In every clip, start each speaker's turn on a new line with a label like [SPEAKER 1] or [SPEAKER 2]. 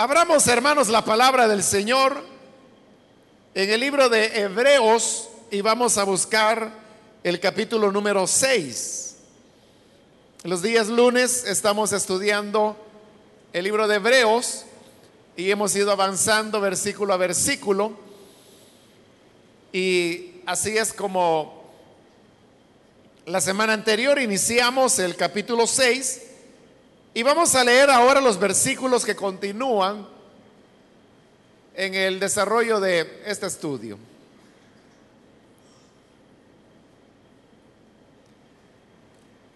[SPEAKER 1] Abramos, hermanos, la palabra del Señor en el libro de Hebreos y vamos a buscar el capítulo número 6. Los días lunes estamos estudiando el libro de Hebreos y hemos ido avanzando versículo a versículo. Y así es como la semana anterior iniciamos el capítulo 6 y vamos a leer ahora los versículos que continúan en el desarrollo de este estudio.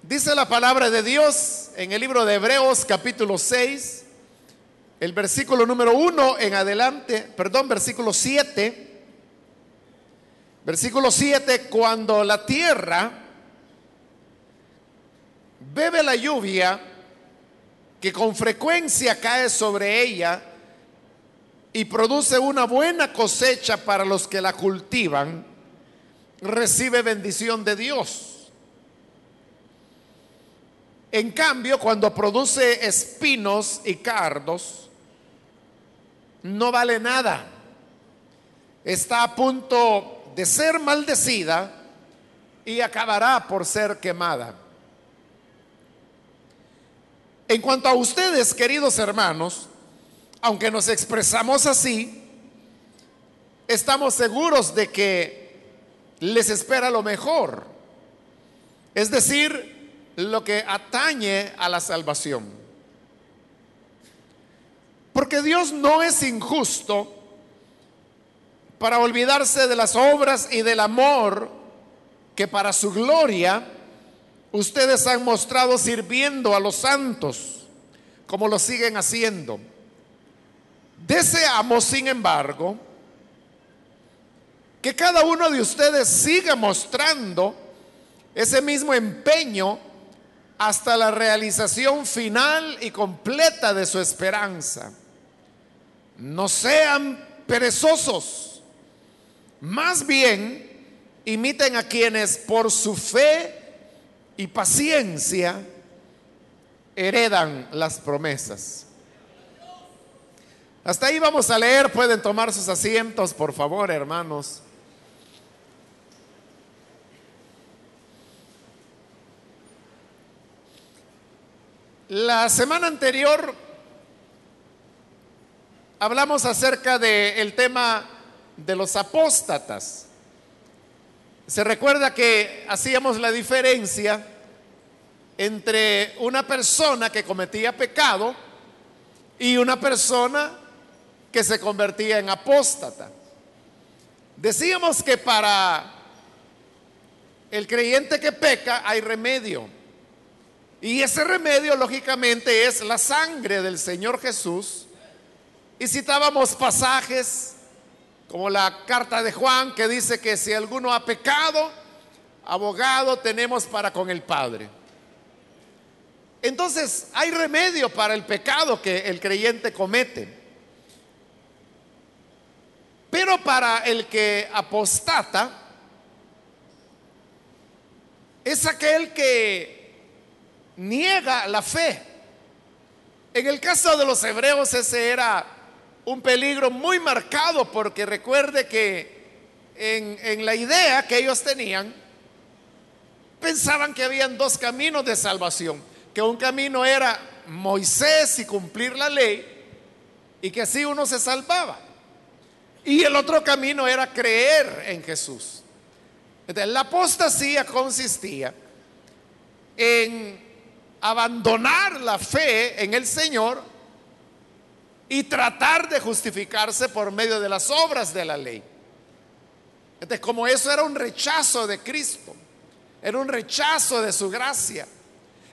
[SPEAKER 1] Dice la palabra de Dios en el libro de Hebreos capítulo 6, el versículo número 1 en adelante, perdón, versículo 7. Versículo 7, cuando la tierra bebe la lluvia, que con frecuencia cae sobre ella y produce una buena cosecha para los que la cultivan, recibe bendición de Dios. En cambio, cuando produce espinos y cardos, no vale nada. Está a punto de ser maldecida y acabará por ser quemada. En cuanto a ustedes, queridos hermanos, aunque nos expresamos así, estamos seguros de que les espera lo mejor, es decir, lo que atañe a la salvación. Porque Dios no es injusto para olvidarse de las obras y del amor que para su gloria ustedes han mostrado sirviendo a los santos, como lo siguen haciendo. Deseamos, sin embargo, que cada uno de ustedes siga mostrando ese mismo empeño hasta la realización final y completa de su esperanza. No sean perezosos, más bien imiten a quienes por su fe y paciencia heredan las promesas. Hasta ahí vamos a leer, pueden tomar sus asientos, por favor, hermanos. La semana anterior hablamos acerca del tema de los apóstatas. Se recuerda que hacíamos la diferencia entre una persona que cometía pecado y una persona que se convertía en apóstata. Decíamos que para el creyente que peca hay remedio. Y ese remedio lógicamente es la sangre del Señor Jesús. Y citábamos pasajes como la carta de Juan que dice que si alguno ha pecado, abogado tenemos para con el Padre. Entonces hay remedio para el pecado que el creyente comete. Pero para el que apostata, es aquel que niega la fe. En el caso de los hebreos ese era un peligro muy marcado porque recuerde que en, la idea que ellos tenían, pensaban que habían dos caminos de salvación, que un camino era Moisés y cumplir la ley, y que así uno se salvaba. Y el otro camino era creer en Jesús. La apostasía consistía en abandonar la fe en el Señor y tratar de justificarse por medio de las obras de la ley. Entonces, como eso era un rechazo de Cristo, era un rechazo de su gracia,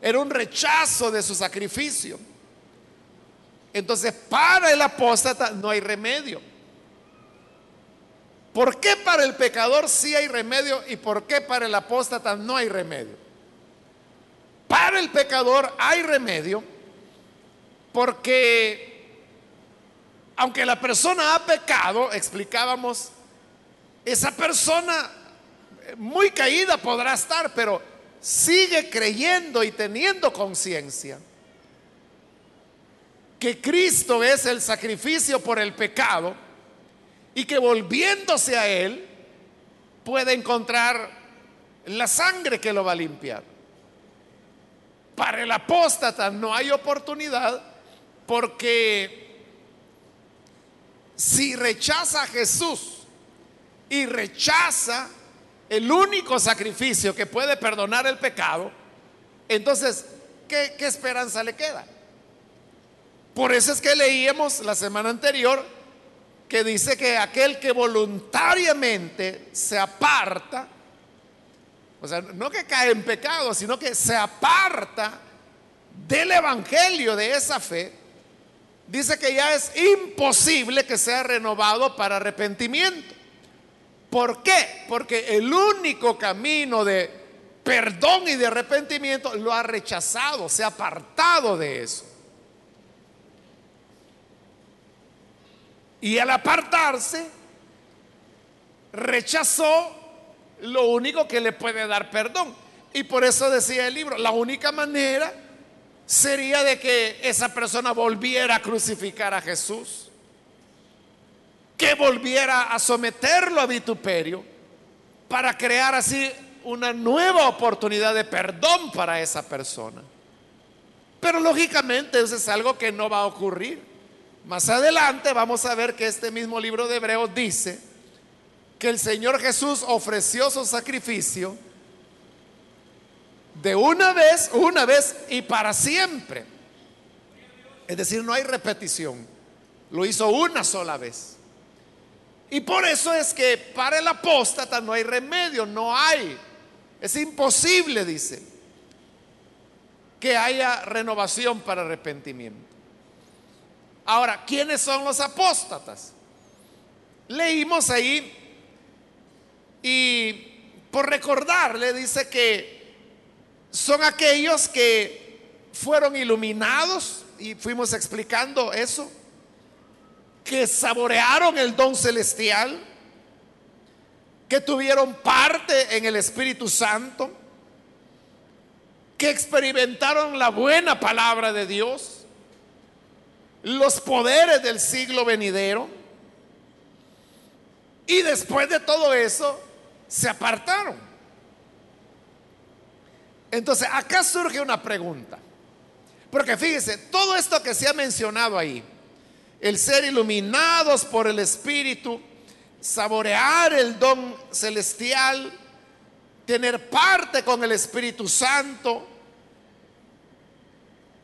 [SPEAKER 1] era un rechazo de su sacrificio. Entonces, para el apóstata no hay remedio. ¿Por qué para el pecador sí hay remedio y por qué para el apóstata no hay remedio? Para el pecador hay remedio porque aunque la persona ha pecado, explicábamos, esa persona muy caída podrá estar, pero sigue creyendo y teniendo conciencia que Cristo es el sacrificio por el pecado y que volviéndose a Él puede encontrar la sangre que lo va a limpiar. Para el apóstata no hay oportunidad porque si rechaza a Jesús y rechaza el único sacrificio que puede perdonar el pecado, entonces, ¿qué, qué esperanza le queda? Por eso es que leíamos la semana anterior que dice que aquel que voluntariamente se aparta, o sea, no que cae en pecado, sino que se aparta del Evangelio, de esa fe, dice que ya es imposible que sea renovado para arrepentimiento. ¿Por qué? Porque el único camino de perdón y de arrepentimiento lo ha rechazado, se ha apartado de eso. Y al apartarse, rechazó lo único que le puede dar perdón. Y por eso decía el libro, la única manera sería de que esa persona volviera a crucificar a Jesús que volviera a someterlo a vituperio para crear así una nueva oportunidad de perdón para esa persona. Pero lógicamente eso es algo que no va a ocurrir. Más adelante vamos a ver que este mismo libro de Hebreos dice que el Señor Jesús ofreció su sacrificio de una vez, una vez y para siempre. Es decir, no hay repetición. Lo hizo una sola vez. Y por eso es que para el apóstata no hay remedio, no hay. Es imposible, dice, que haya renovación para arrepentimiento. Ahora, ¿quiénes son los apóstatas? Leímos ahí y por recordarle dice que son aquellos que fueron iluminados y fuimos explicando eso que saborearon el don celestial, que tuvieron parte en el Espíritu Santo, que experimentaron la buena palabra de Dios, los poderes del siglo venidero, y después de todo eso se apartaron. Entonces, acá surge una pregunta, porque fíjese, todo esto que se ha mencionado ahí, el ser iluminados por el Espíritu, saborear el don celestial, tener parte con el Espíritu Santo,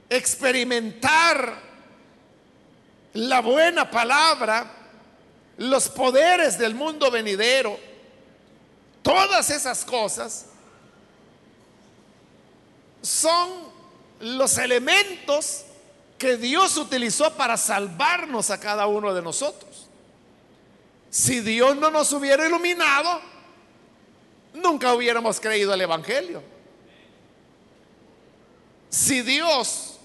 [SPEAKER 1] experimentar la buena palabra, los poderes del mundo venidero, todas esas cosas son los elementos que Dios utilizó para salvarnos a cada uno de nosotros. Si Dios no nos hubiera iluminado, nunca hubiéramos creído el Evangelio. Si Dios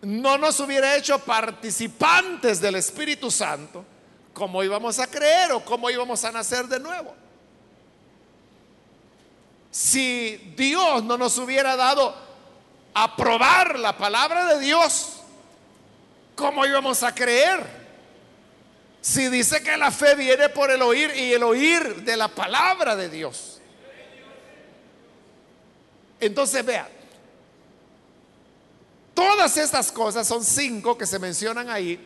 [SPEAKER 1] no nos hubiera hecho participantes del Espíritu Santo, ¿cómo íbamos a creer o cómo íbamos a nacer de nuevo? Si Dios no nos hubiera dado aprobar la palabra de Dios, ¿cómo íbamos a creer? Si dice que la fe viene por el oír y el oír de la palabra de Dios. Entonces vea, todas estas cosas, son cinco que se mencionan ahí,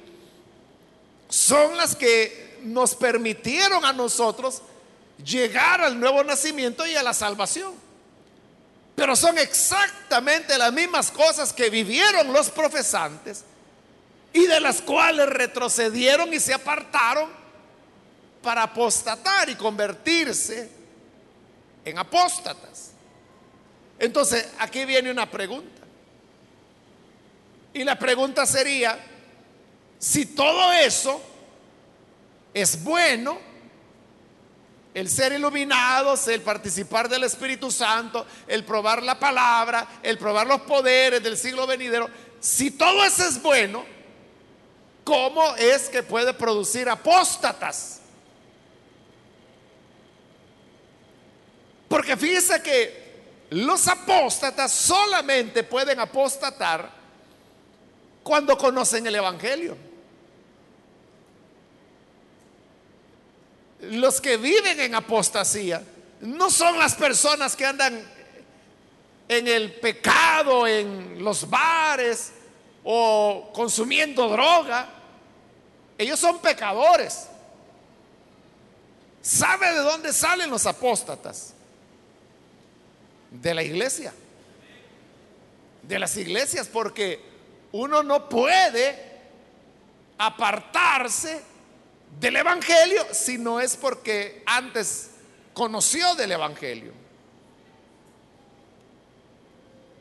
[SPEAKER 1] son las que nos permitieron a nosotros llegar al nuevo nacimiento y a la salvación. Pero son exactamente las mismas cosas que vivieron los profesantes y de las cuales retrocedieron y se apartaron para apostatar y convertirse en apóstatas. Entonces, aquí viene una pregunta. Y la pregunta sería, si todo eso es bueno, el ser iluminados, el participar del Espíritu Santo, el probar la palabra, el probar los poderes del siglo venidero. Si todo eso es bueno, ¿cómo es que puede producir apóstatas? Porque fíjese que los apóstatas solamente pueden apostatar cuando conocen el Evangelio. Los que viven en apostasía no son las personas que andan en el pecado, en los bares o consumiendo droga. Ellos son pecadores. ¿Sabe de dónde salen los apóstatas? De la iglesia. De las iglesias, porque uno no puede apartarse del Evangelio si no es porque antes conoció del Evangelio.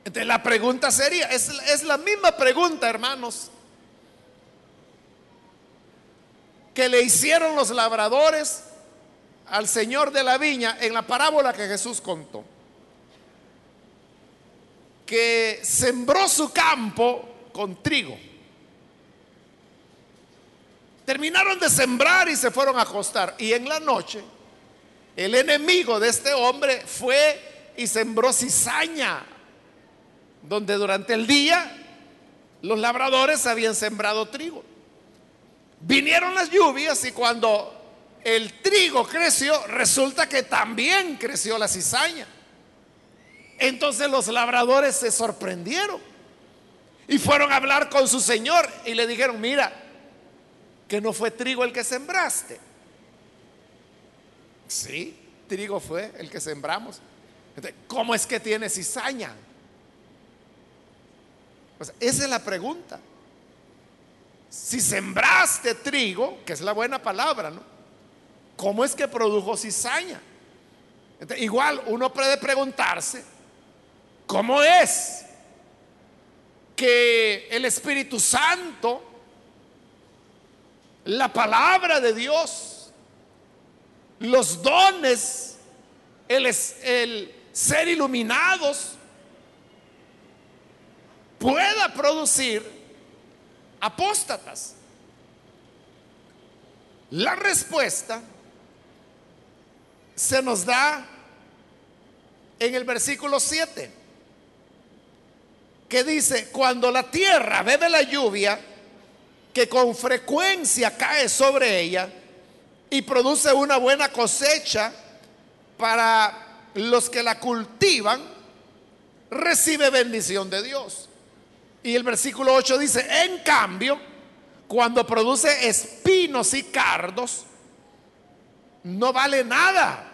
[SPEAKER 1] Entonces la pregunta sería, es, es la misma pregunta, hermanos, que le hicieron los labradores al Señor de la viña en la parábola que Jesús contó. Que sembró su campo con trigo. Terminaron de sembrar y se fueron a acostar. Y en la noche, el enemigo de este hombre fue y sembró cizaña donde durante el día los labradores habían sembrado trigo. Vinieron las lluvias y cuando el trigo creció, resulta que también creció la cizaña. Entonces los labradores se sorprendieron y fueron a hablar con su señor y le dijeron, mira, que no fue trigo el que sembraste. Sí, trigo fue el que sembramos. ¿Cómo es que tiene cizaña? esa es la pregunta. Si sembraste trigo, que es la buena palabra, ¿no? ¿Cómo es que produjo cizaña? igual uno puede preguntarse, ¿cómo es que el Espíritu Santo, la palabra de Dios, los dones, el, ser iluminados, pueda producir apóstatas? La respuesta se nos da en el versículo 7, que dice, cuando la tierra bebe la lluvia, que con frecuencia cae sobre ella y produce una buena cosecha para los que la cultivan, recibe bendición de Dios. Y el versículo 8 dice, en cambio, cuando produce espinos y cardos, no vale nada.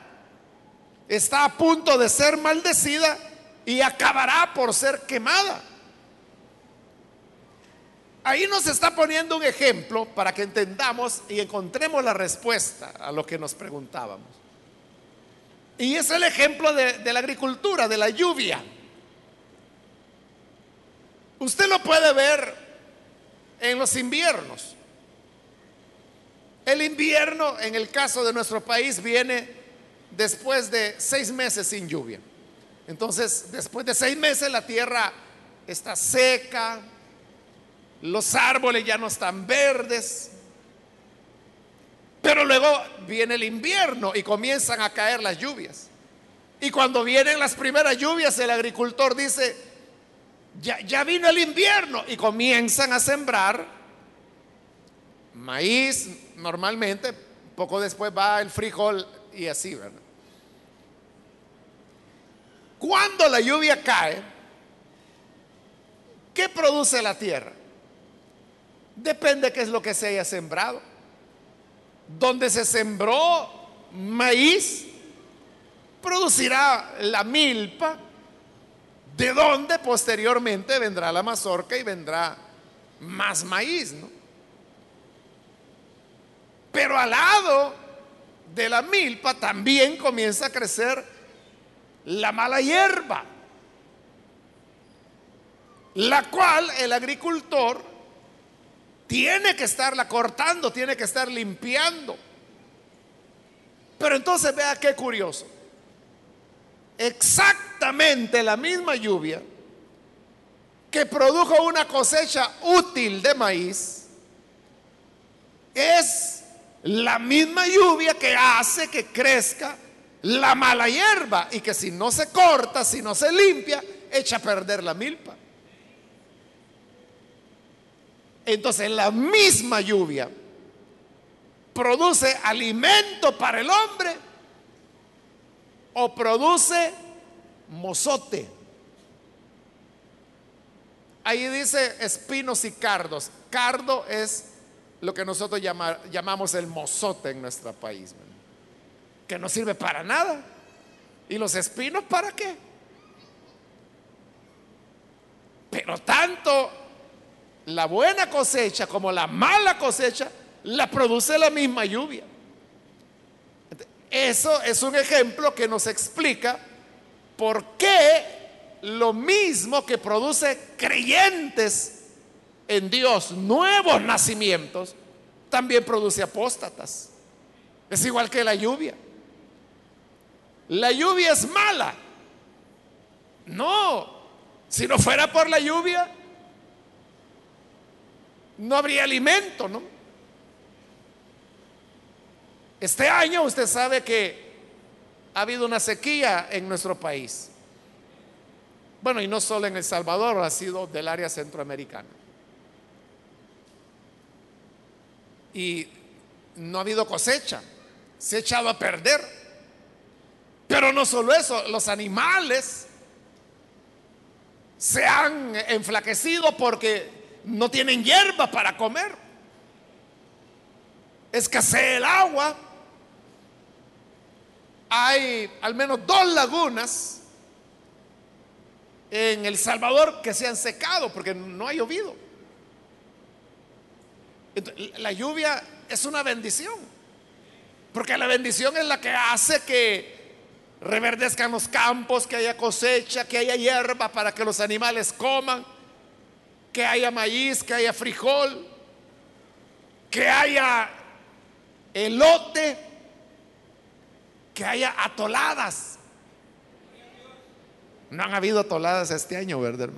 [SPEAKER 1] Está a punto de ser maldecida y acabará por ser quemada. Ahí nos está poniendo un ejemplo para que entendamos y encontremos la respuesta a lo que nos preguntábamos. Y es el ejemplo de, de la agricultura, de la lluvia. Usted lo puede ver en los inviernos. El invierno, en el caso de nuestro país, viene después de seis meses sin lluvia. Entonces, después de seis meses la tierra está seca, los árboles ya no están verdes, pero luego viene el invierno y comienzan a caer las lluvias. Y cuando vienen las primeras lluvias, el agricultor dice, ya, vino el invierno y comienzan a sembrar maíz normalmente, poco después va el frijol y así, ¿verdad? Cuando la lluvia cae, ¿qué produce la tierra? Depende qué es lo que se haya sembrado. Donde se sembró maíz, producirá la milpa de donde posteriormente vendrá la mazorca y vendrá más maíz, ¿no? Pero al lado de la milpa también comienza a crecer la mala hierba, la cual el agricultor tiene que estarla cortando, tiene que estar limpiando. Pero entonces vea qué curioso exactamente la misma lluvia que produjo una cosecha útil de maíz, es la misma lluvia que hace que crezca la mala hierba y que si no se corta, si no se limpia, echa a perder la milpa. Entonces la misma lluvia produce alimento para el hombre o produce mozote. Ahí dice espinos y cardos. Cardo es lo que nosotros llamamos el mozote en nuestro país, que no sirve para nada. ¿Y los espinos para qué? Pero tanto la buena cosecha como la mala cosecha la produce la misma lluvia. Eso es un ejemplo que nos explica por qué lo mismo que produce creyentes en Dios, nuevos nacimientos, también produce apóstatas. Es igual que la lluvia. La lluvia es mala. No, si no fuera por la lluvia, no habría alimento, ¿no? Este año usted sabe que ha habido una sequía en nuestro país. Bueno, y no solo en El Salvador, ha sido del área centroamericana. Y no ha habido cosecha, se ha echado a perder. Pero no solo eso, los animales se han enflaquecido porque no tienen hierba para comer. Escasea el agua. Hay al menos dos lagunas en El Salvador que se han secado porque no ha llovido. la lluvia es una bendición, porque la bendición es la que hace que reverdezcan los campos, que haya cosecha, que haya hierba para que los animales coman, que haya maíz, que haya frijol, que haya elote, que haya atoladas no han habido toladas este año, ¿verdad?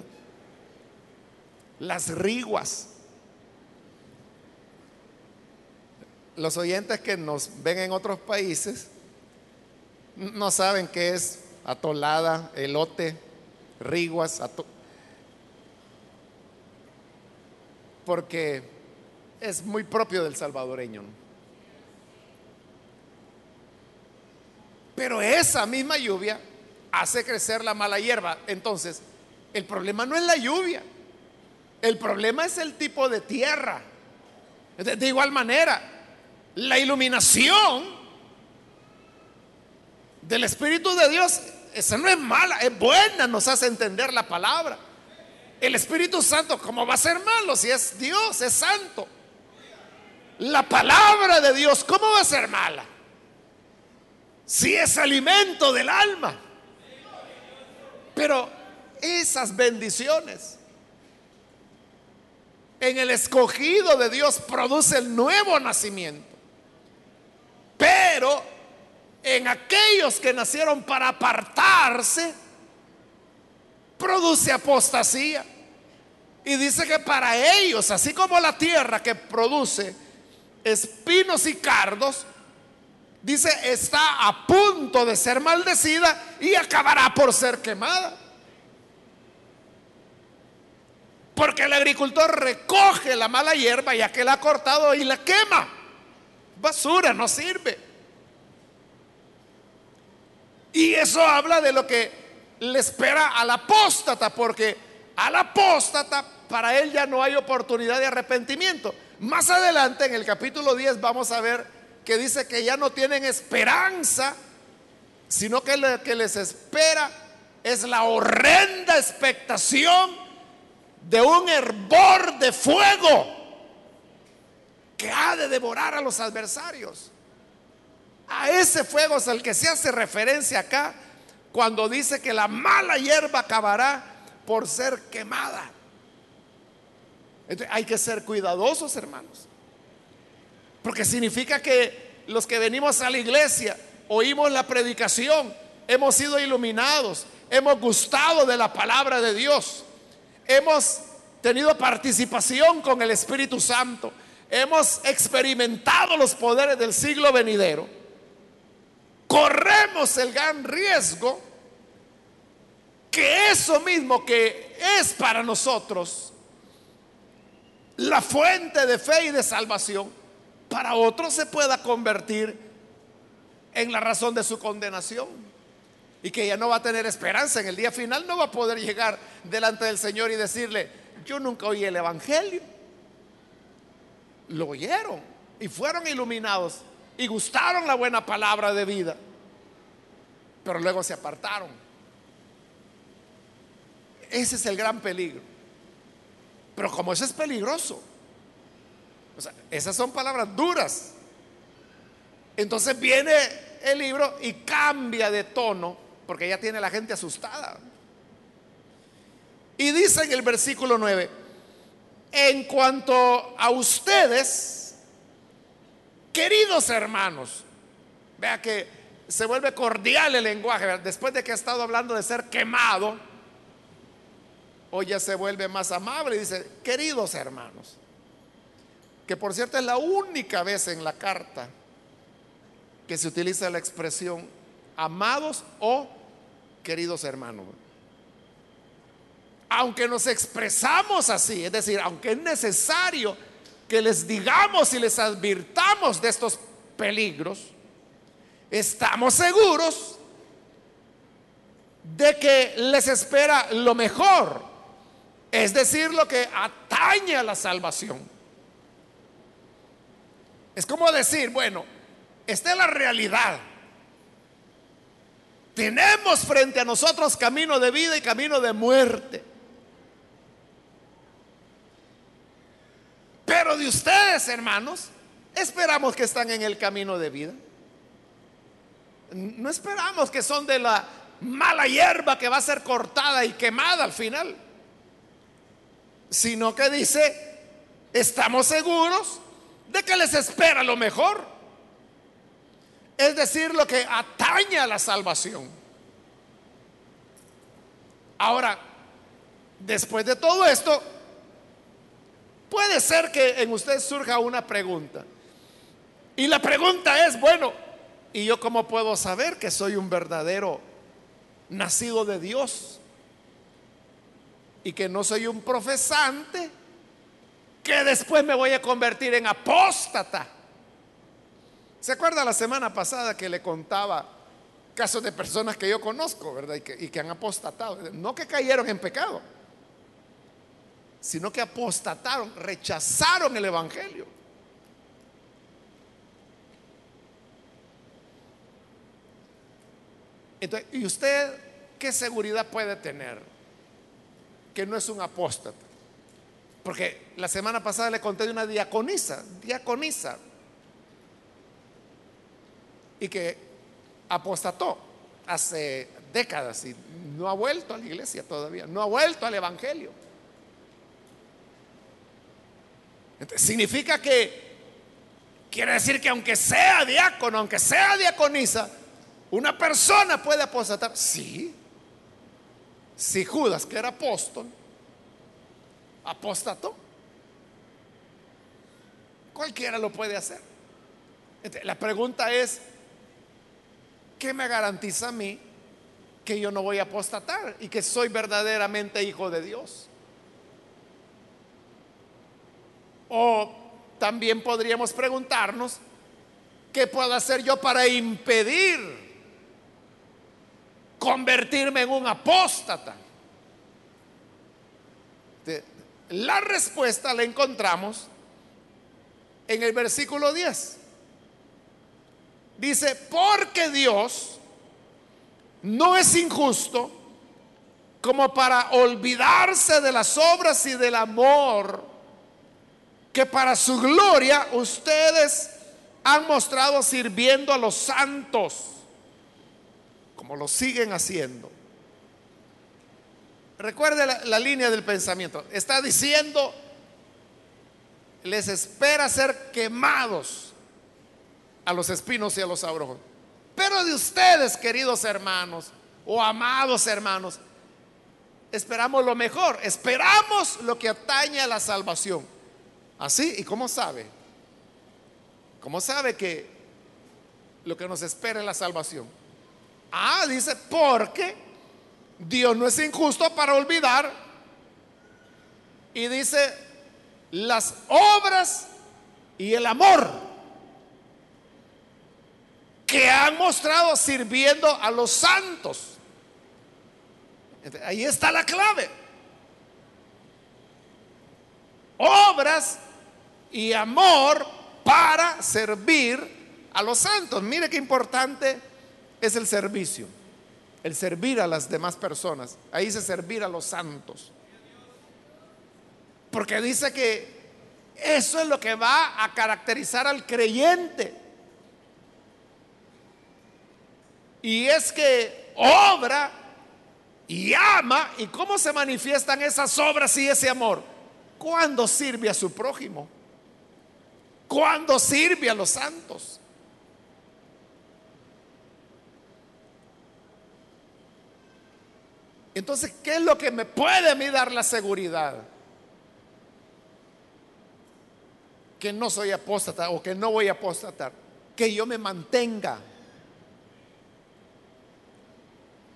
[SPEAKER 1] Las riguas. Los oyentes que nos ven en otros países no saben qué es atolada, elote, riguas, porque es muy propio del salvadoreño. Pero esa misma lluvia hace crecer la mala hierba. Entonces, el problema no es la lluvia, el problema es el tipo de tierra. De, igual manera, la iluminación del Espíritu de Dios, esa no es mala, es buena, nos hace entender la palabra. El Espíritu Santo, ¿cómo va a ser malo si es Dios, es santo? La palabra de Dios, ¿cómo va a ser mala? Si es alimento del alma. Pero esas bendiciones en el escogido de Dios produce el nuevo nacimiento. Pero en aquellos que nacieron para apartarse, produce apostasía. Y dice que para ellos, así como la tierra que produce espinos y cardos, dice, está a punto de ser maldecida y acabará por ser quemada. Porque el agricultor recoge la mala hierba ya que la ha cortado y la quema. Basura, no sirve. Y eso habla de lo que le espera al apóstata, porque al apóstata para él ya no hay oportunidad de arrepentimiento. Más adelante en el capítulo 10 vamos a ver que dice que ya no tienen esperanza, sino que lo que les espera es la horrenda expectación de un hervor de fuego que ha de devorar a los adversarios. A ese fuego es el que se hace referencia acá cuando dice que la mala hierba acabará por ser quemada. Entonces, hay que ser cuidadosos, hermanos. Porque significa que los que venimos a la iglesia, oímos la predicación, hemos sido iluminados, hemos gustado de la palabra de Dios, hemos tenido participación con el Espíritu Santo, hemos experimentado los poderes del siglo venidero, corremos el gran riesgo que eso mismo que es para nosotros la fuente de fe y de salvación, para otros se pueda convertir en la razón de su condenación. Y que ya no va a tener esperanza en el día final, no va a poder llegar delante del Señor y decirle, yo nunca oí el Evangelio. Lo oyeron y fueron iluminados y gustaron la buena palabra de vida, pero luego se apartaron. Ese es el gran peligro. Pero como eso es peligroso, esas son palabras duras. Entonces viene el libro y cambia de tono, porque ya tiene la gente asustada. Y dice en el versículo 9, en cuanto a ustedes, queridos hermanos, vea que se vuelve cordial el lenguaje, después de que ha estado hablando de ser quemado, hoy ya se vuelve más amable y dice, queridos hermanos, que por cierto es la única vez en la carta que se utiliza la expresión amados o queridos hermanos. Aunque nos expresamos así, es decir, aunque es necesario que les digamos y les advirtamos de estos peligros, estamos seguros de que les espera lo mejor, es decir, lo que atañe a la salvación. Es como decir, bueno, esta es la realidad. Tenemos frente a nosotros camino de vida y camino de muerte. Pero de ustedes, hermanos, esperamos que están en el camino de vida. No esperamos que son de la mala hierba que va a ser cortada y quemada al final. Sino que dice, estamos seguros de que les espera lo mejor. Es decir, lo que atañe a la salvación. Ahora, después de todo esto, Puede ser que en usted surja una pregunta. Y la pregunta es, bueno, ¿y yo cómo puedo saber que soy un verdadero nacido de Dios? Y que no soy un profesante que después me voy a convertir en apóstata. ¿Se acuerda la semana pasada que le contaba casos de personas que yo conozco, verdad? Y que, han apostatado. No que cayeron en pecado sino que apostataron, rechazaron el Evangelio. Entonces, ¿y usted qué seguridad puede tener que no es un apóstata? Porque la semana pasada le conté de una diaconisa, diaconisa, y que apostató hace décadas y no ha vuelto a la iglesia todavía, no ha vuelto al Evangelio. significa que quiere decir que aunque sea diácono, aunque sea diaconisa, una persona puede apostatar. Sí. Si Judas, que era apóstol, apostató, cualquiera lo puede hacer. la pregunta es, ¿qué me garantiza a mí que yo no voy a apostatar y que soy verdaderamente hijo de Dios? O también podríamos preguntarnos, ¿qué puedo hacer yo para impedir convertirme en un apóstata? La respuesta la encontramos en el versículo 10. Dice, porque Dios no es injusto como para olvidarse de las obras y del amor que para su gloria ustedes han mostrado sirviendo a los santos, como lo siguen haciendo. Recuerde la, línea del pensamiento. Está diciendo, les espera ser quemados a los espinos y a los abrojos. Pero de ustedes, queridos hermanos, o amados hermanos, esperamos lo mejor, esperamos lo que atañe a la salvación Así, ¿y cómo sabe? ¿Cómo sabe que lo que nos espera es la salvación? Ah, dice, porque Dios no es injusto para olvidar. Y dice, las obras y el amor que han mostrado sirviendo a los santos. Ahí está la clave. Obras y amor para servir a los santos. Mire qué importante es el servicio, el servir a las demás personas. Ahí dice servir a los santos. Porque dice que eso es lo que va a caracterizar al creyente. Y es que obra y ama. ¿Y cómo se manifiestan esas obras y ese amor? Cuando sirve a su prójimo. Cuando sirve a los santos. Entonces, ¿qué es lo que me puede mí dar la seguridad? Que no soy apóstata o que no voy a apostatar. Que yo me mantenga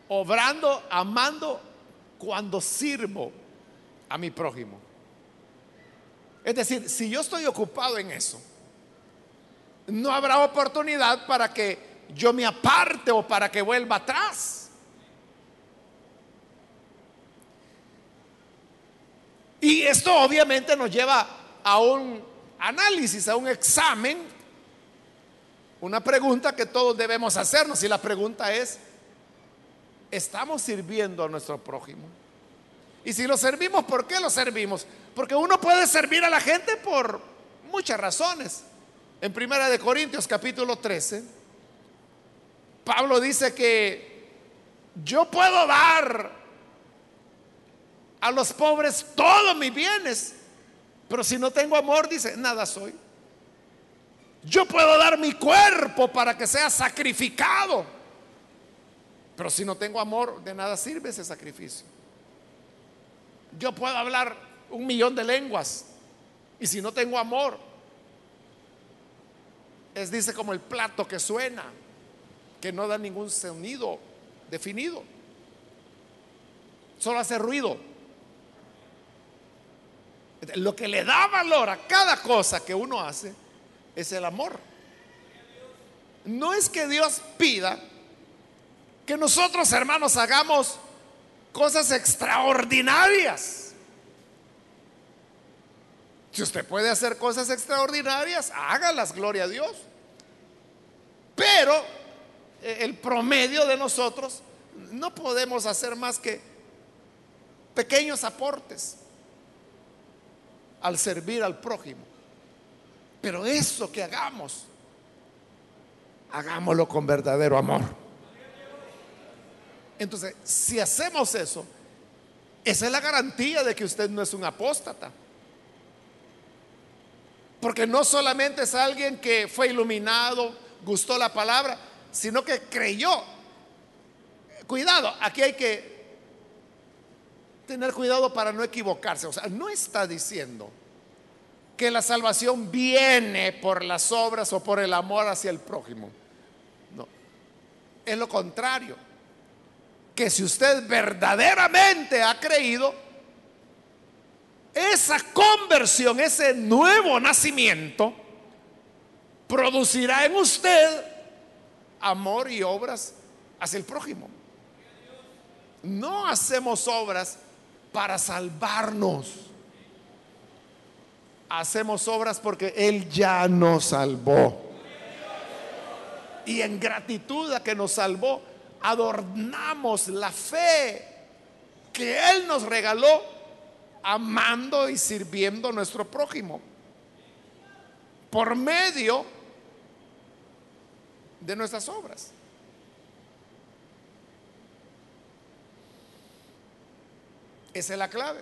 [SPEAKER 1] obrando, amando cuando sirvo a mi prójimo. Es decir, si yo estoy ocupado en eso, no habrá oportunidad para que yo me aparte o para que vuelva atrás. Y esto obviamente nos lleva a un análisis, a un examen, una pregunta que todos debemos hacernos. Y la pregunta es, estamos sirviendo a nuestro prójimo. Y si lo servimos, ¿por qué lo servimos? Porque uno puede servir a la gente por muchas razones. En Primera de Corintios capítulo 13, Pablo dice que yo puedo dar a los pobres todos mis bienes, pero si no tengo amor, dice, nada soy. Yo puedo dar mi cuerpo para que sea sacrificado pero si no tengo amor, de nada sirve ese sacrificio. Yo puedo hablar un millón de lenguas y si no tengo amor, es dice como el plato que suena, que no da ningún sonido definido, solo hace ruido. Lo que le da valor a cada cosa que uno hace es el amor. No es que Dios pida que nosotros, hermanos, hagamos cosas extraordinarias. Si usted puede hacer cosas extraordinarias, hágalas, gloria a Dios. Pero eh, el promedio de nosotros no podemos hacer más que pequeños aportes al servir al prójimo. Pero eso que hagamos, hagámoslo con verdadero amor. Entonces, si hacemos eso, esa es la garantía de que usted no es un apóstata. Porque no solamente es alguien que fue iluminado, gustó la palabra, sino que creyó. Cuidado, aquí hay que tener cuidado para no equivocarse. O sea, no está diciendo que la salvación viene por las obras o por el amor hacia el prójimo. No, es lo contrario que si usted verdaderamente ha creído, esa conversión, ese nuevo nacimiento, producirá en usted amor y obras hacia el prójimo. No hacemos obras para salvarnos. Hacemos obras porque Él ya nos salvó. Y en gratitud a que nos salvó, adornamos la fe que Él nos regaló amando y sirviendo a nuestro prójimo por medio de nuestras obras. Esa es la clave.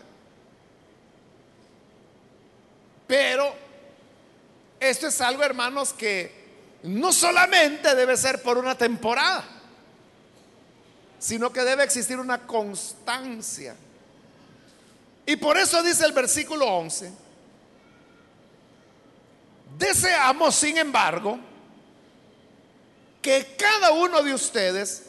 [SPEAKER 1] Pero esto es algo, hermanos, que no solamente debe ser por una temporada sino que debe existir una constancia. Y por eso dice el versículo 11, deseamos, sin embargo, que cada uno de ustedes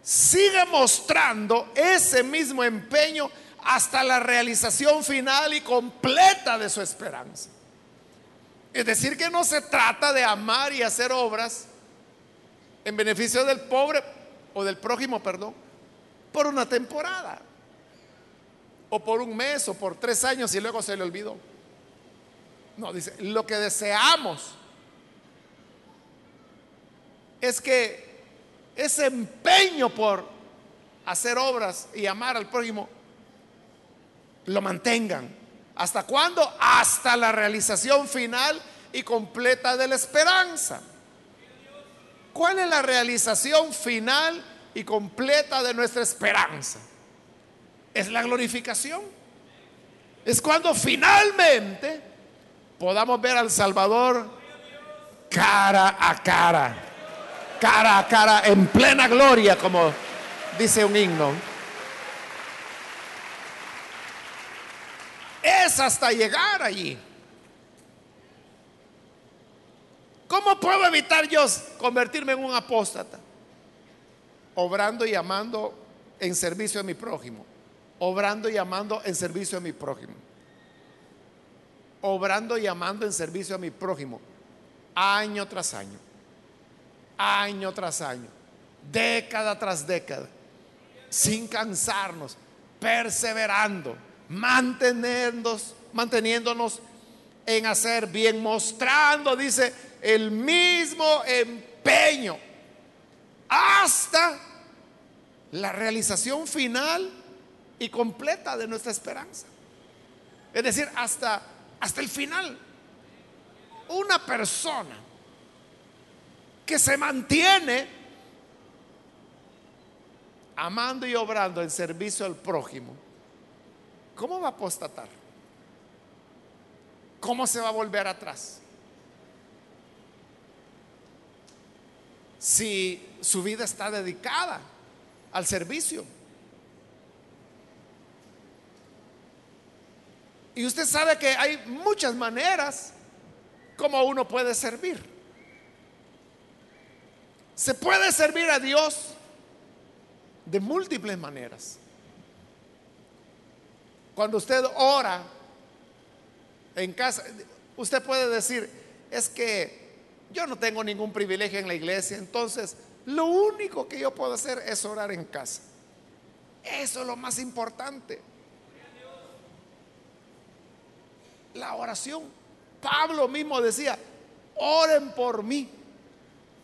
[SPEAKER 1] siga mostrando ese mismo empeño hasta la realización final y completa de su esperanza. Es decir, que no se trata de amar y hacer obras en beneficio del pobre o del prójimo, perdón, por una temporada, o por un mes, o por tres años y luego se le olvidó. No, dice, lo que deseamos es que ese empeño por hacer obras y amar al prójimo lo mantengan. ¿Hasta cuándo? Hasta la realización final y completa de la esperanza. ¿Cuál es la realización final y completa de nuestra esperanza? Es la glorificación. Es cuando finalmente podamos ver al Salvador cara a cara, cara a cara, en plena gloria, como dice un himno. Es hasta llegar allí. ¿Cómo puedo evitar yo convertirme en un apóstata? Obrando y amando en servicio a mi prójimo. Obrando y amando en servicio a mi prójimo. Obrando y amando en servicio a mi prójimo. Año tras año. Año tras año. Década tras década. Sin cansarnos. Perseverando. Mantenernos, manteniéndonos en hacer bien. Mostrando, dice el mismo empeño hasta la realización final y completa de nuestra esperanza. Es decir, hasta, hasta el final. Una persona que se mantiene amando y obrando en servicio al prójimo, ¿cómo va a apostatar? ¿Cómo se va a volver atrás? si su vida está dedicada al servicio. Y usted sabe que hay muchas maneras como uno puede servir. Se puede servir a Dios de múltiples maneras. Cuando usted ora en casa, usted puede decir, es que yo no tengo ningún privilegio en la iglesia, entonces lo único que yo puedo hacer es orar en casa. Eso es lo más importante. La oración. Pablo mismo decía, oren por mí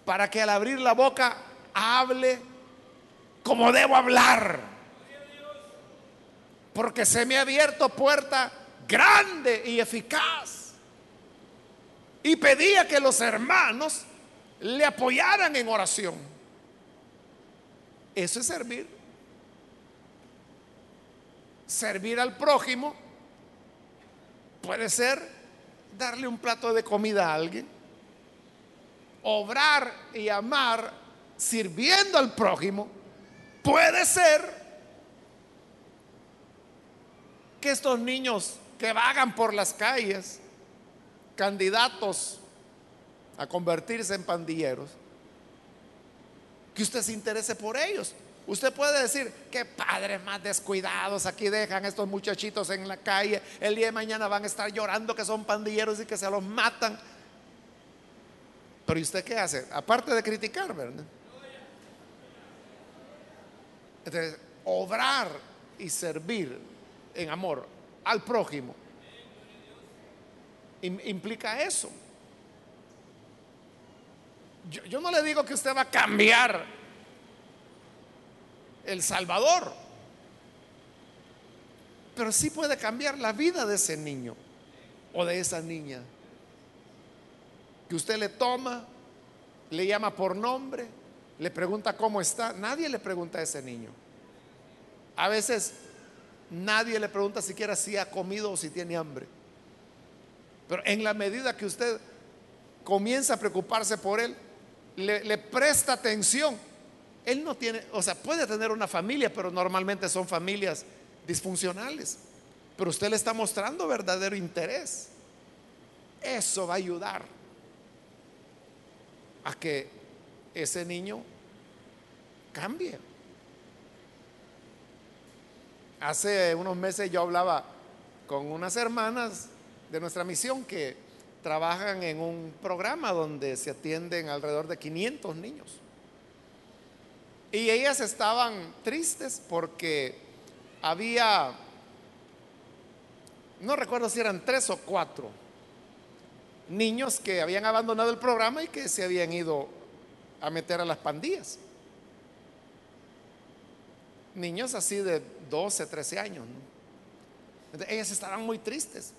[SPEAKER 1] para que al abrir la boca hable como debo hablar. Porque se me ha abierto puerta grande y eficaz y pedía que los hermanos le apoyaran en oración. Eso es servir. Servir al prójimo puede ser darle un plato de comida a alguien, obrar y amar sirviendo al prójimo, puede ser que estos niños que vagan por las calles candidatos a convertirse en pandilleros, que usted se interese por ellos. Usted puede decir, qué padres más descuidados, aquí dejan estos muchachitos en la calle, el día de mañana van a estar llorando que son pandilleros y que se los matan. Pero ¿y usted qué hace? Aparte de criticar, ¿verdad? Entonces, obrar y servir en amor al prójimo implica eso. Yo, no le digo que usted va a cambiar el Salvador, pero sí puede cambiar la vida de ese niño o de esa niña. Que usted le toma, le llama por nombre, le pregunta cómo está. Nadie le pregunta a ese niño. A veces nadie le pregunta siquiera si ha comido o si tiene hambre. Pero en la medida que usted comienza a preocuparse por él, le, presta atención. Él no tiene, o sea, puede tener una familia, pero normalmente son familias disfuncionales. Pero usted le está mostrando verdadero interés. Eso va a ayudar a que ese niño cambie. Hace unos meses yo hablaba con unas hermanas de nuestra misión que trabajan en un programa donde se atienden alrededor de 500 niños. Y ellas estaban tristes porque había, no recuerdo si eran tres o cuatro niños que habían abandonado el programa y que se habían ido a meter a las pandillas. Niños así de 12, 13 años. ellas estaban muy tristes.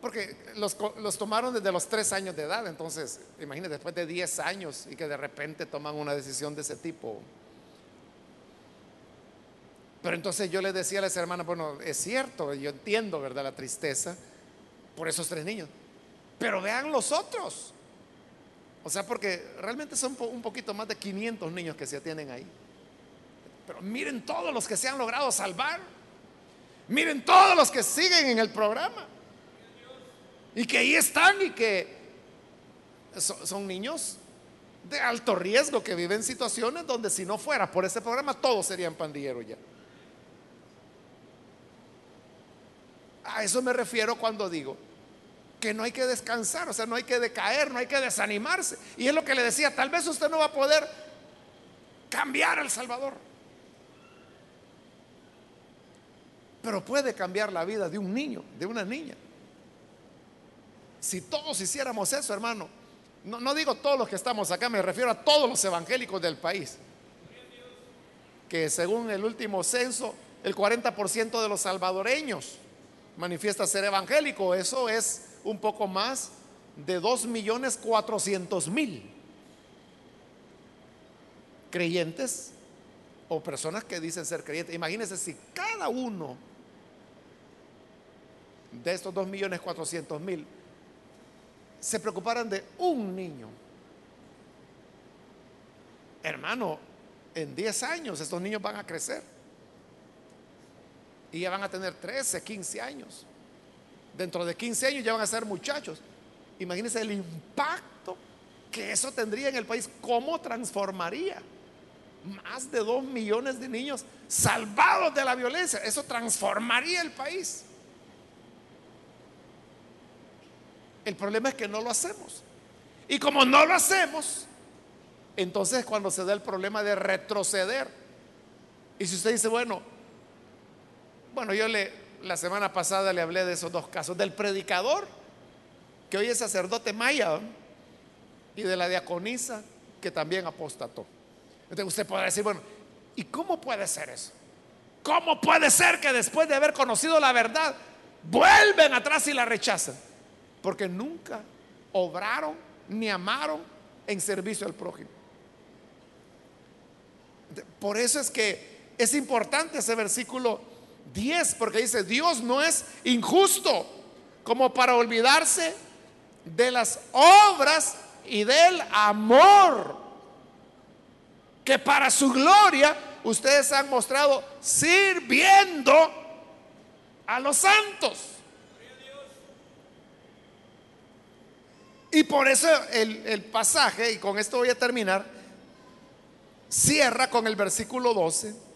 [SPEAKER 1] Porque los, tomaron desde los 3 años de edad. Entonces, imagínate, después de 10 años y que de repente toman una decisión de ese tipo. Pero entonces yo le decía a las hermanas, bueno, es cierto, yo entiendo, ¿verdad? La tristeza por esos tres niños. Pero vean los otros. O sea, porque realmente son un poquito más de 500 niños que se atienden ahí. Pero miren todos los que se han logrado salvar. Miren todos los que siguen en el programa. Y que ahí están y que son, niños de alto riesgo que viven situaciones donde si no fuera por ese programa todos serían pandilleros ya. A eso me refiero cuando digo que no hay que descansar, o sea, no hay que decaer, no hay que desanimarse. Y es lo que le decía, tal vez usted no va a poder cambiar al Salvador. Pero puede cambiar la vida de un niño, de una niña. Si todos hiciéramos eso, hermano, no, digo todos los que estamos acá, me refiero a todos los evangélicos del país, que según el último censo, el 40% de los salvadoreños manifiesta ser evangélico. Eso es un poco más de 2 millones 400 mil creyentes o personas que dicen ser creyentes. Imagínense si cada uno de estos 2 millones 400 mil se preocuparan de un niño. Hermano, en 10 años estos niños van a crecer. Y ya van a tener 13, 15 años. Dentro de 15 años ya van a ser muchachos. Imagínense el impacto que eso tendría en el país. ¿Cómo transformaría? Más de 2 millones de niños salvados de la violencia. Eso transformaría el país. El problema es que no lo hacemos. Y como no lo hacemos, entonces cuando se da el problema de retroceder. Y si usted dice, bueno, bueno, yo le, la semana pasada le hablé de esos dos casos, del predicador, que hoy es sacerdote maya, y de la diaconisa, que también apostató. Entonces usted podrá decir, bueno, ¿y cómo puede ser eso? ¿Cómo puede ser que después de haber conocido la verdad, vuelven atrás y la rechazan? Porque nunca obraron ni amaron en servicio al prójimo. Por eso es que es importante ese versículo 10, porque dice, Dios no es injusto como para olvidarse de las obras y del amor que para su gloria ustedes han mostrado sirviendo a los santos. Y por eso el, el, pasaje, y con esto voy a terminar, cierra con el versículo 12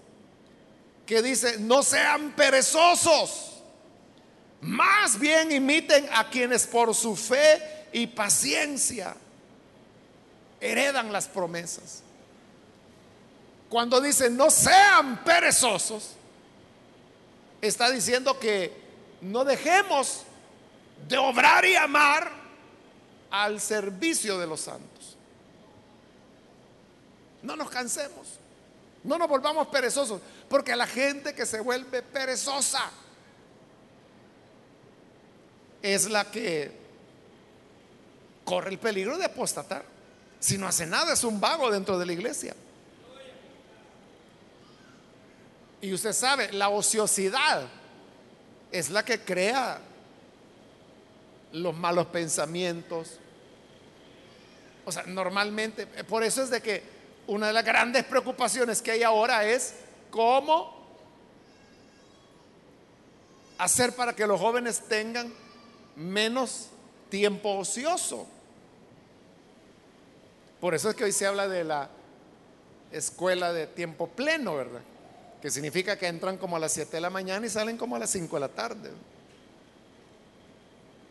[SPEAKER 1] que dice, no sean perezosos, más bien imiten a quienes por su fe y paciencia heredan las promesas. Cuando dice, no sean perezosos, está diciendo que no dejemos de obrar y amar al servicio de los santos. No nos cansemos. No nos volvamos perezosos, porque la gente que se vuelve perezosa es la que corre el peligro de apostatar. Si no hace nada, es un vago dentro de la iglesia. Y usted sabe, la ociosidad es la que crea los malos pensamientos. O sea, normalmente, por eso es de que una de las grandes preocupaciones que hay ahora es cómo hacer para que los jóvenes tengan menos tiempo ocioso. Por eso es que hoy se habla de la escuela de tiempo pleno, ¿verdad? que significa que entran como a las 7 de la mañana y salen como a las 5 de la tarde.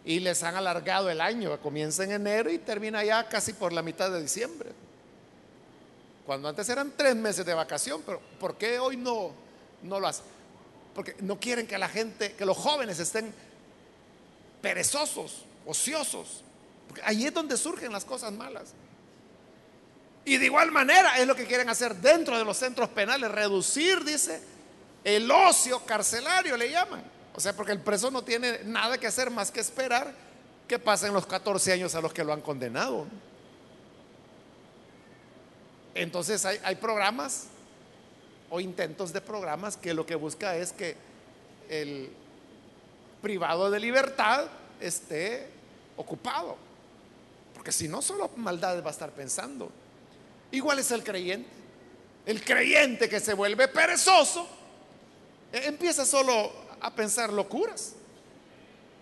[SPEAKER 1] Y les han alargado el año, comienza en enero y termina ya casi por la mitad de diciembre. Cuando antes eran tres meses de vacación, pero ¿por qué hoy no, no lo hacen? Porque no quieren que la gente, que los jóvenes estén perezosos, ociosos. Porque ahí es donde surgen las cosas malas. Y de igual manera es lo que quieren hacer dentro de los centros penales, reducir, dice, el ocio carcelario le llaman. O sea, porque el preso no tiene nada que hacer más que esperar que pasen los 14 años a los que lo han condenado. Entonces hay, programas o intentos de programas que lo que busca es que el privado de libertad esté ocupado. Porque si no, solo maldades va a estar pensando. Igual es el creyente. El creyente que se vuelve perezoso e, empieza solo a pensar locuras,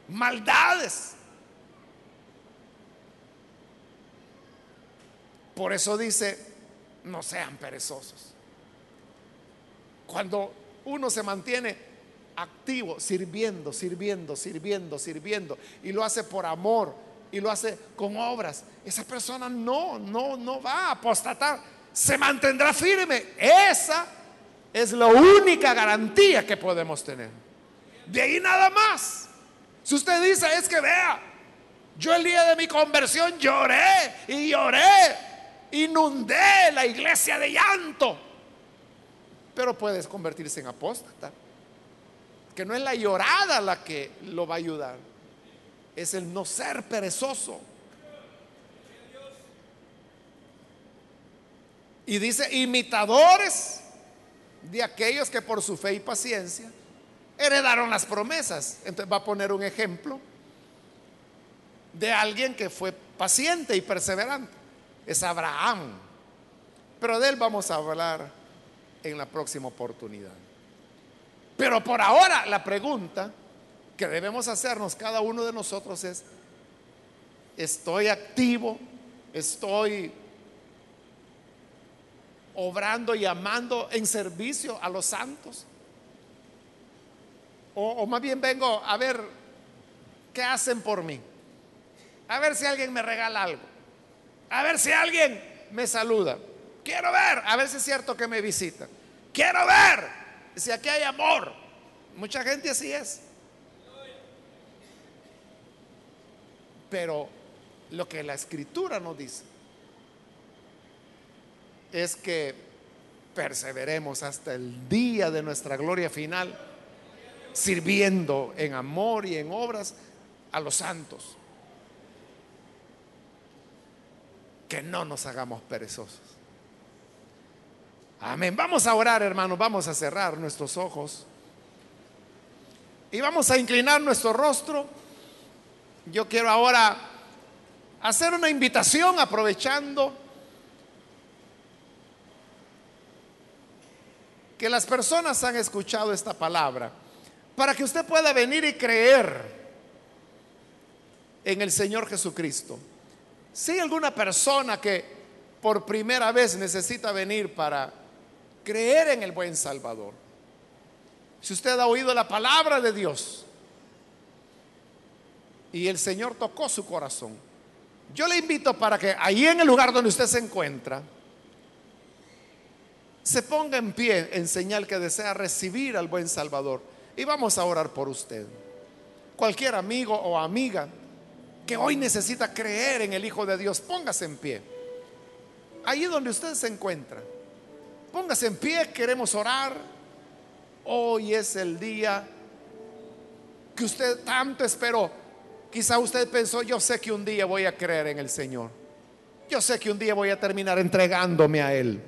[SPEAKER 1] maldades. Por eso dice, no sean perezosos. Cuando uno se mantiene activo, sirviendo, sirviendo, sirviendo, sirviendo, y lo hace por amor, y lo hace con obras, esa persona no, no, no va a apostatar, se mantendrá firme. Esa es la única garantía que podemos tener. De ahí nada más. Si usted dice, es que vea, yo el día de mi conversión lloré y lloré, inundé la iglesia de llanto, pero puedes convertirse en apóstata. Que no es la llorada la que lo va a ayudar es el no ser perezoso. Y dice, imitadores de aquellos que por su fe y paciencia heredaron las promesas. Entonces va a poner un ejemplo de alguien que fue paciente y perseverante. Es Abraham. Pero de él vamos a hablar en la próxima oportunidad. Pero por ahora la pregunta que debemos hacernos cada uno de nosotros es, estoy activo, estoy obrando y amando en servicio a los santos. O, más bien vengo a ver qué hacen por mí. A ver si alguien me regala algo. A ver si alguien me saluda. Quiero ver, a ver si es cierto que me visita. Quiero ver si aquí hay amor. Mucha gente así es. Pero lo que la escritura nos dice es que perseveremos hasta el día de nuestra gloria final, sirviendo en amor y en obras a los santos. Que no nos hagamos perezosos. Amén. Vamos a orar, hermanos. Vamos a cerrar nuestros ojos. Y vamos a inclinar nuestro rostro. Yo quiero ahora hacer una invitación aprovechando que las personas han escuchado esta palabra para que usted pueda venir y creer en el Señor Jesucristo. Si hay alguna persona que por primera vez necesita venir para creer en el buen Salvador, si usted ha oído la palabra de Dios, y el Señor tocó su corazón. Yo le invito para que ahí en el lugar donde usted se encuentra, se ponga en pie en señal que desea recibir al buen Salvador. Y vamos a orar por usted. Cualquier amigo o amiga que hoy necesita creer en el Hijo de Dios, póngase en pie. Ahí donde usted se encuentra, póngase en pie, queremos orar. Hoy es el día que usted tanto esperó Quizá usted pensó, yo sé que un día voy a creer en el Señor. Yo sé que un día voy a terminar entregándome a Él.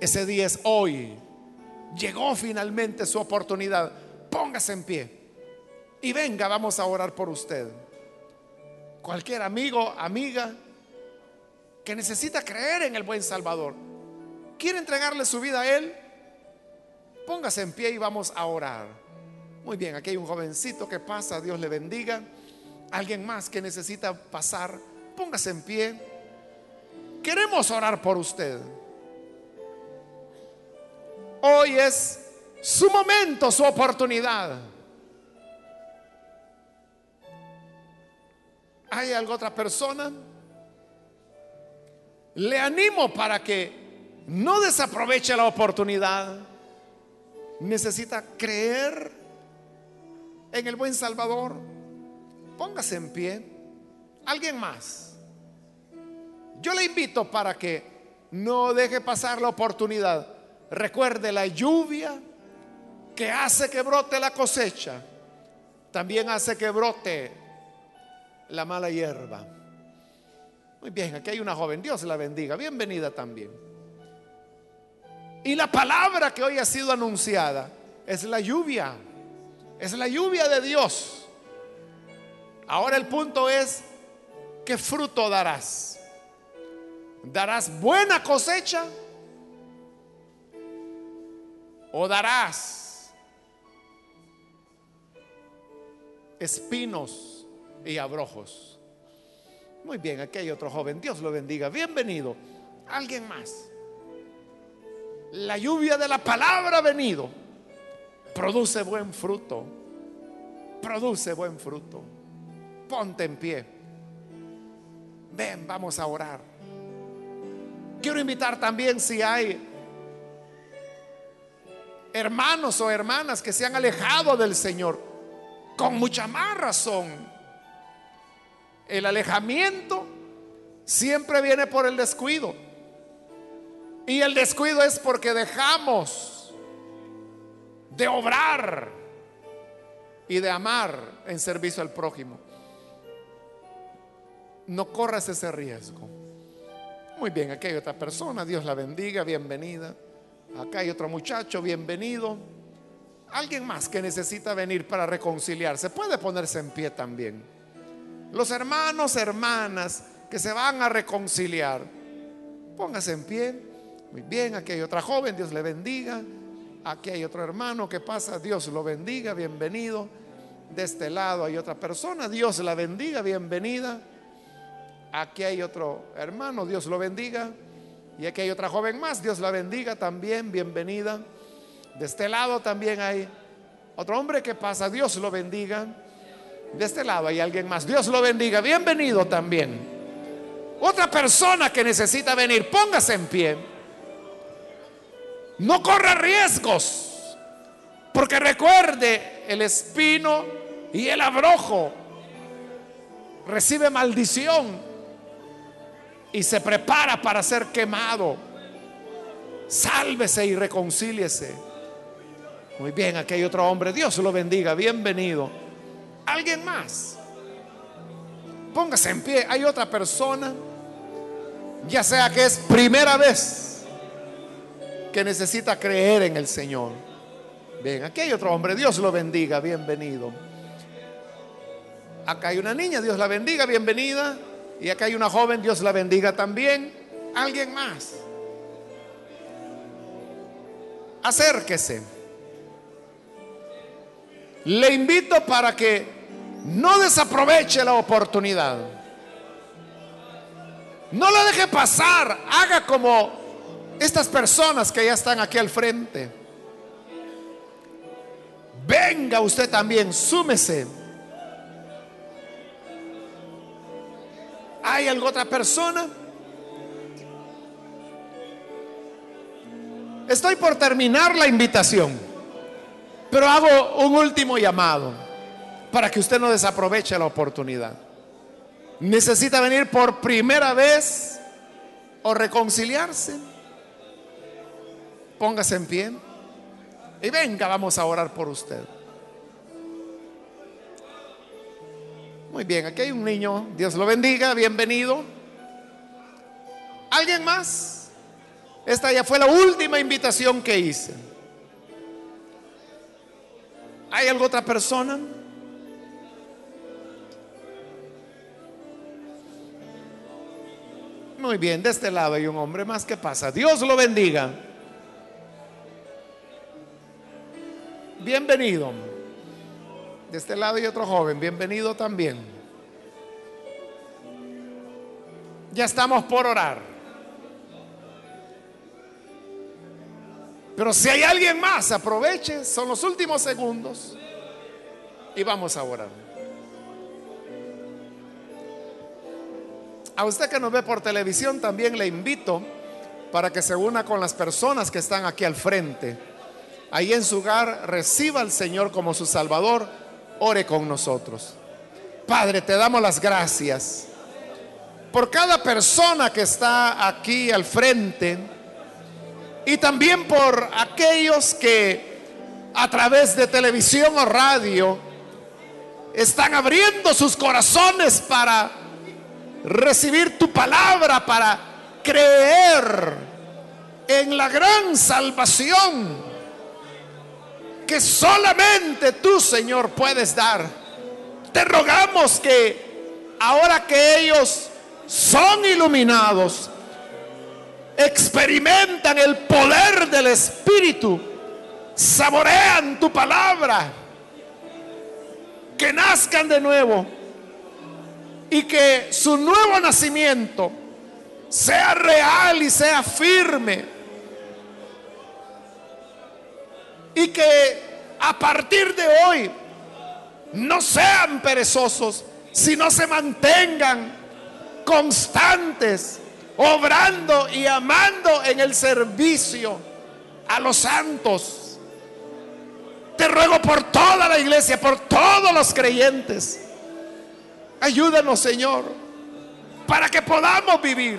[SPEAKER 1] Ese día es hoy. Llegó finalmente su oportunidad. Póngase en pie. Y venga, vamos a orar por usted. Cualquier amigo, amiga que necesita creer en el buen Salvador, quiere entregarle su vida a Él, póngase en pie y vamos a orar. Muy bien, aquí hay un jovencito que pasa, Dios le bendiga. Alguien más que necesita pasar, póngase en pie. Queremos orar por usted. Hoy es su momento, su oportunidad. ¿Hay alguna otra persona? Le animo para que no desaproveche la oportunidad. Necesita creer en el buen Salvador. Póngase en pie. Alguien más. Yo le invito para que no deje pasar la oportunidad. Recuerde la lluvia que hace que brote la cosecha. También hace que brote la mala hierba. Muy bien, aquí hay una joven. Dios la bendiga. Bienvenida también. Y la palabra que hoy ha sido anunciada es la lluvia. Es la lluvia de Dios. Ahora el punto es, ¿qué fruto darás? ¿Darás buena cosecha? ¿O darás espinos y abrojos? Muy bien, aquí hay otro joven. Dios lo bendiga. Bienvenido. Alguien más. La lluvia de la palabra ha venido. Produce buen fruto. Produce buen fruto. Ponte en pie. Ven, vamos a orar. Quiero invitar también si hay hermanos o hermanas que se han alejado del Señor, con mucha más razón. El alejamiento siempre viene por el descuido. Y el descuido es porque dejamos de obrar y de amar en servicio al prójimo. No corras ese riesgo. Muy bien, hay otra persona, Dios la bendiga, bienvenida. Acá hay otro muchacho, bienvenido. Alguien más que necesita venir para reconciliarse, puede ponerse en pie también. Los hermanos, hermanas que se van a reconciliar, póngase en pie. Muy bien, aquí hay otra joven, Dios le bendiga. Aquí hay otro hermano que pasa, Dios lo bendiga, bienvenido. De este lado hay otra persona, Dios la bendiga, bienvenida. Aquí hay otro hermano, Dios lo bendiga. Y aquí hay otra joven más, Dios la bendiga también, bienvenida. De este lado también hay otro hombre que pasa, Dios lo bendiga. De este lado hay alguien más, Dios lo bendiga, bienvenido también. Otra persona que necesita venir, póngase en pie. No corra riesgos, porque recuerde, el espino y el abrojo recibe maldición y se prepara para ser quemado. Sálvese y reconcíliese. Muy bien, aquí hay otro hombre. Dios lo bendiga. Bienvenido. ¿Alguien más? Póngase en pie. Hay otra persona, ya sea que es primera vez que necesita creer en el Señor. Bien, aquí hay otro hombre. Dios lo bendiga. Bienvenido. Acá hay una niña. Dios la bendiga. Bienvenida. Y acá hay una joven, Dios la bendiga también. Alguien más. Acérquese. Le invito para que no desaproveche la oportunidad. No la deje pasar. Haga como estas personas que ya están aquí al frente. Venga usted también, súmese. ¿Hay alguna otra persona? Estoy por terminar la invitación, pero hago un último llamado para que usted no desaproveche la oportunidad. Necesita venir por primera vez o reconciliarse. Póngase en pie y venga, vamos a orar por usted. Muy bien, aquí hay un niño. Dios lo bendiga, bienvenido. ¿Alguien más? Esta ya fue la última invitación que hice. ¿Hay alguna otra persona? Muy bien, de este lado hay un hombre más. ¿Qué pasa? Dios lo bendiga. Bienvenido. De este lado hay otro joven, bienvenido también. Ya estamos por orar. Pero si hay alguien más, aproveche, son los últimos segundos y vamos a orar. A usted que nos ve por televisión también le invito para que se una con las personas que están aquí al frente. Ahí en su hogar reciba al Señor como su Salvador, ore con nosotros. Padre, te damos las gracias por cada persona que está aquí al frente y también por aquellos que a través de televisión o radio están abriendo sus corazones para recibir tu palabra, para creer en la gran salvación que solamente tú, Señor, puedes dar. Te rogamos que ahora que ellos son iluminados, experimentan el poder del Espíritu, saborean tu palabra, que nazcan de nuevo y que su nuevo nacimiento sea real y sea firme. Y que a partir de hoy no sean perezosos, sino se mantengan constantes, obrando y amando en el servicio a los santos. Te ruego por toda la iglesia, por todos los creyentes. Ayúdanos, Señor, para que podamos vivir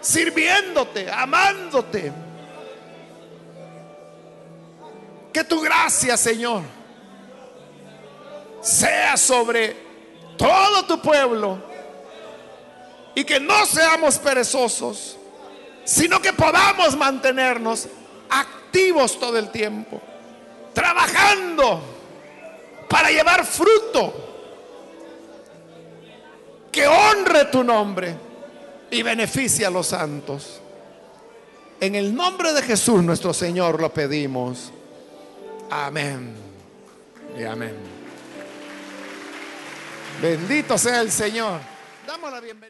[SPEAKER 1] sirviéndote, amándote. Que tu gracia, Señor, sea sobre todo tu pueblo y que no seamos perezosos, sino que podamos mantenernos activos todo el tiempo, trabajando para llevar fruto que honre tu nombre y beneficie a los santos. En el nombre de Jesús nuestro Señor lo pedimos. Amén. Y amén. Bendito sea el Señor. Damos la bienvenida.